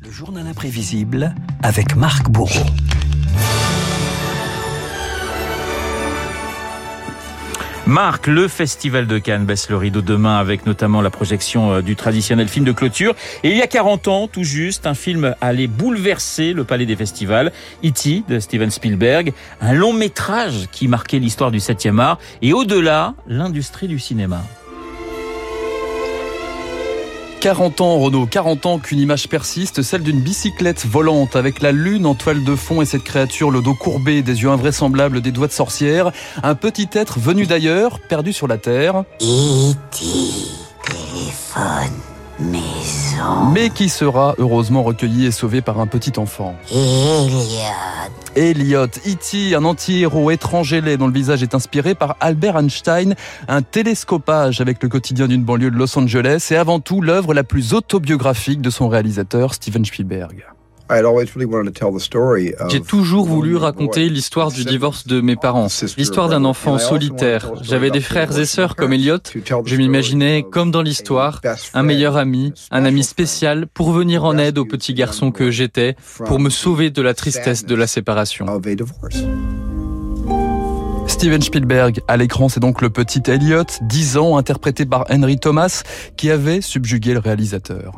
Le journal imprévisible avec Marc Bourreau. Marc, le Festival de Cannes baisse le rideau demain avec notamment la projection euh, du traditionnel film de clôture. Et il y a 40 ans, tout juste, un film allait bouleverser le palais des festivals, E.T. de Steven Spielberg, un long métrage qui marquait l'histoire du 7e art et au-delà, l'industrie du cinéma. 40 ans, Renaud, 40 ans qu'une image persiste, celle d'une bicyclette volante avec la lune en toile de fond et cette créature, le dos courbé, des yeux invraisemblables, des doigts de sorcière. Un petit être venu d'ailleurs, perdu sur la terre. E.T. Mais qui sera heureusement recueilli et sauvé par un petit enfant. Elliot. Elliot, E.T., un anti-héros étranger dont le visage est inspiré par Albert Einstein, un télescopage avec le quotidien d'une banlieue de Los Angeles et avant tout l'œuvre la plus autobiographique de son réalisateur Steven Spielberg. J'ai toujours voulu raconter l'histoire du divorce de mes parents, l'histoire d'un enfant solitaire. J'avais des frères et sœurs comme Elliot. Je m'imaginais, comme dans l'histoire, un meilleur ami, un ami spécial pour venir en aide au petit garçon que j'étais, pour me sauver de la tristesse de la séparation. Steven Spielberg à l'écran, c'est donc le petit Elliot, 10 ans, interprété par Henry Thomas, qui avait subjugué le réalisateur.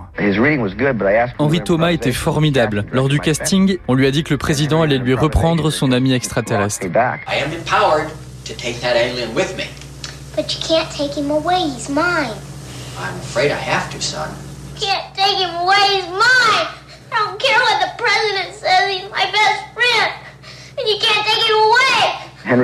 Henry Thomas était formidable. Lors du casting, on lui a dit que le président allait lui reprendre son ami extraterrestre. I am empowered to take that alien with me. But you can't take him away. He's mine. I'm afraid I have to, son. You can't take him away. He's mine. I don't care what the president says. He's my best friend. And you can't take him away. En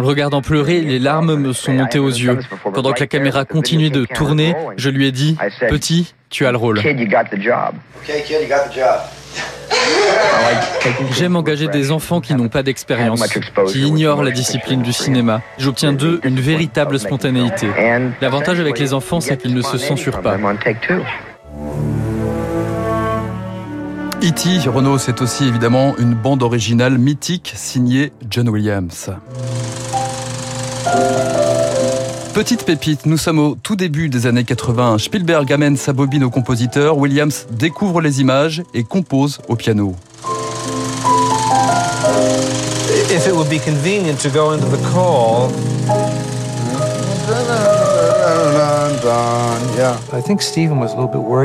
le regardant pleurer, les larmes me sont montées aux yeux. Pendant que la caméra continuait de tourner, je lui ai dit Petit, tu as le rôle. Okay, kid, you got the job. J'aime engager des enfants qui n'ont pas d'expérience, qui ignorent la discipline du cinéma. J'obtiens d'eux une véritable spontanéité. L'avantage avec les enfants, c'est qu'ils ne se censurent pas. E.T. Renault, c'est aussi évidemment une bande originale mythique signée John Williams. Petite pépite, nous sommes au tout début des années 80. Spielberg amène sa bobine au compositeur, Williams découvre les images et compose au piano.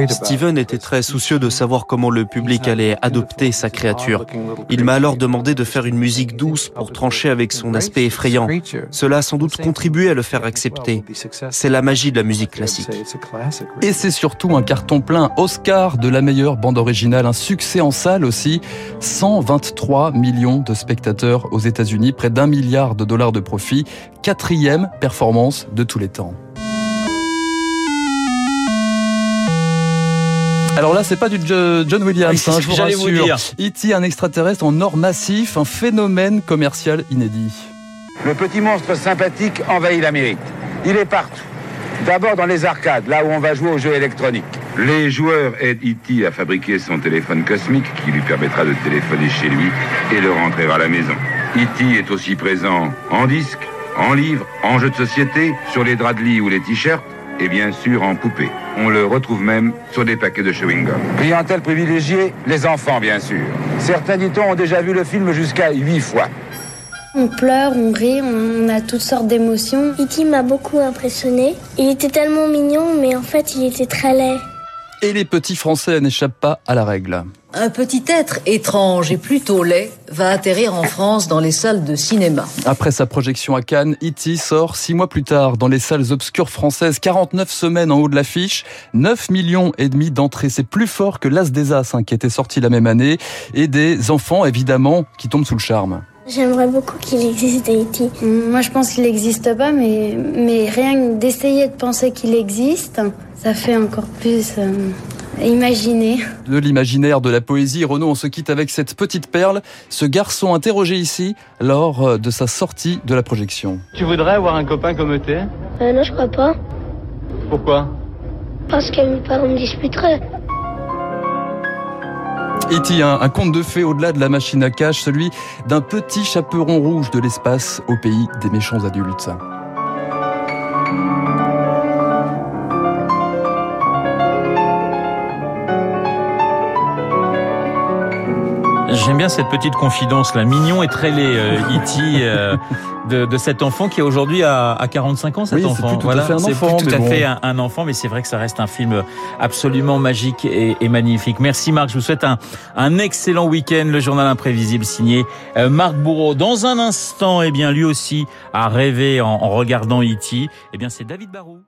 Steven était très soucieux de savoir comment le public allait adopter sa créature. Il m'a alors demandé de faire une musique douce pour trancher avec son aspect effrayant. Cela a sans doute contribué à le faire accepter. C'est la magie de la musique classique. Et c'est surtout un carton plein Oscar de la meilleure bande originale, un succès en salle aussi. 123 millions de spectateurs aux États-Unis, près d'un milliard de dollars de profit, quatrième performance de tous les temps. Alors là, c'est pas du John Williams, hein, je vous rassure. E.T., un extraterrestre en or massif, un phénomène commercial inédit. Le petit monstre sympathique envahit l'Amérique. Il est partout. D'abord dans les arcades, là où on va jouer aux jeux électroniques. Les joueurs aident E.T. à fabriquer son téléphone cosmique qui lui permettra de téléphoner chez lui et de rentrer à la maison. E.T. est aussi présent en disque, en livre, en jeux de société, sur les draps de lit ou les t-shirts et bien sûr en poupée. On le retrouve même sur des paquets de chewing-gum. Clientèle privilégiée, les enfants bien sûr. Certains, dit-on, ont déjà vu le film jusqu'à huit fois. On pleure, on rit, on a toutes sortes d'émotions. E.T. m'a beaucoup impressionné. Il était tellement mignon, mais en fait, il était très laid. Et les petits Français n'échappent pas à la règle. Un petit être étrange et plutôt laid va atterrir en France dans les salles de cinéma. Après sa projection à Cannes, E.T. sort six mois plus tard dans les salles obscures françaises, 49 semaines en haut de l'affiche, 9 millions et demi d'entrées. C'est plus fort que L'As des As, hein, qui était sorti la même année, et des enfants, évidemment, qui tombent sous le charme. J'aimerais beaucoup qu'il existe E.T. Moi, je pense qu'il n'existe pas, mais, mais rien d'essayer de penser qu'il existe, ça fait encore plus euh, imaginer. De l'imaginaire, de la poésie, Renaud, on se quitte avec cette petite perle, ce garçon interrogé ici lors de sa sortie de la projection. Tu voudrais avoir un copain comme t'es? Euh, Non, je crois pas. Pourquoi? Parce que mes parents me disputeraient. E.T., un, un conte de fées au-delà de la machine à cache, celui d'un petit chaperon rouge de l'espace au pays des méchants adultes. J'aime bien cette petite confidence là, mignon et très laid, euh, E.T. euh, de, de cet enfant qui aujourd'hui a, a 45 ans, cet Oui, c'est enfant. plus tout à fait un c'est plus tout à fait un, un enfant, mais c'est vrai que ça reste un film absolument magique et, et magnifique. Merci Marc, je vous souhaite un, un excellent week-end. Le journal imprévisible signé euh, Marc Bourreau. Dans un instant, eh bien lui aussi a rêvé en, en regardant E.T. Eh bien c'est David Barou.